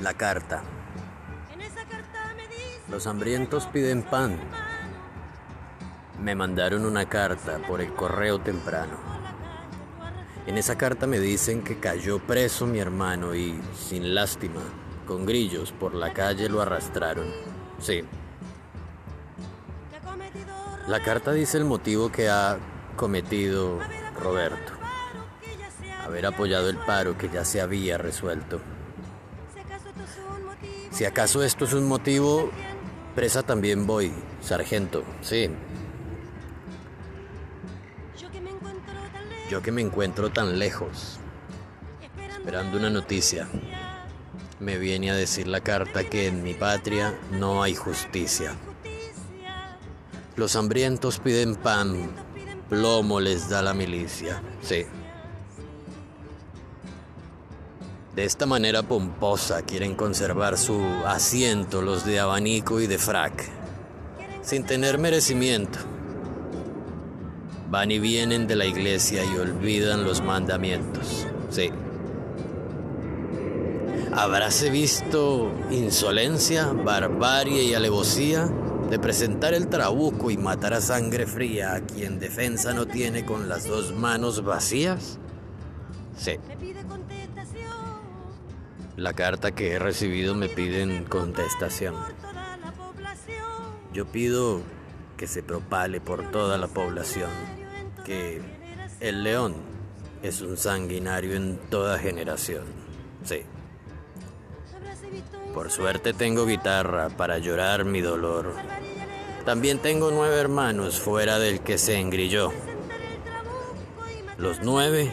La carta. Los hambrientos piden pan. Me mandaron una carta por el correo temprano. En esa carta me dicen que cayó preso mi hermano y, sin lástima, con grillos por la calle lo arrastraron. Sí. La carta dice el motivo que ha cometido Roberto. Haber apoyado el paro que ya se había resuelto. Si acaso esto es un motivo, presa también voy, sargento, sí. Yo que me encuentro tan lejos, esperando una noticia, me viene a decir la carta que en mi patria no hay justicia. Los hambrientos piden pan, plomo les da la milicia, sí. De esta manera pomposa quieren conservar su asiento los de abanico y de frac, sin tener merecimiento. Van y vienen de la iglesia y olvidan los mandamientos. Sí. ¿Habráse visto insolencia, barbarie y alevosía de presentar el trabuco y matar a sangre fría a quien defensa no tiene con las dos manos vacías? Sí. La carta que he recibido me piden contestación. Yo pido que se propale por toda la población que el león es un sanguinario en toda generación. Sí. Por suerte tengo guitarra para llorar mi dolor. También tengo nueve hermanos fuera del que se engrilló. Los nueve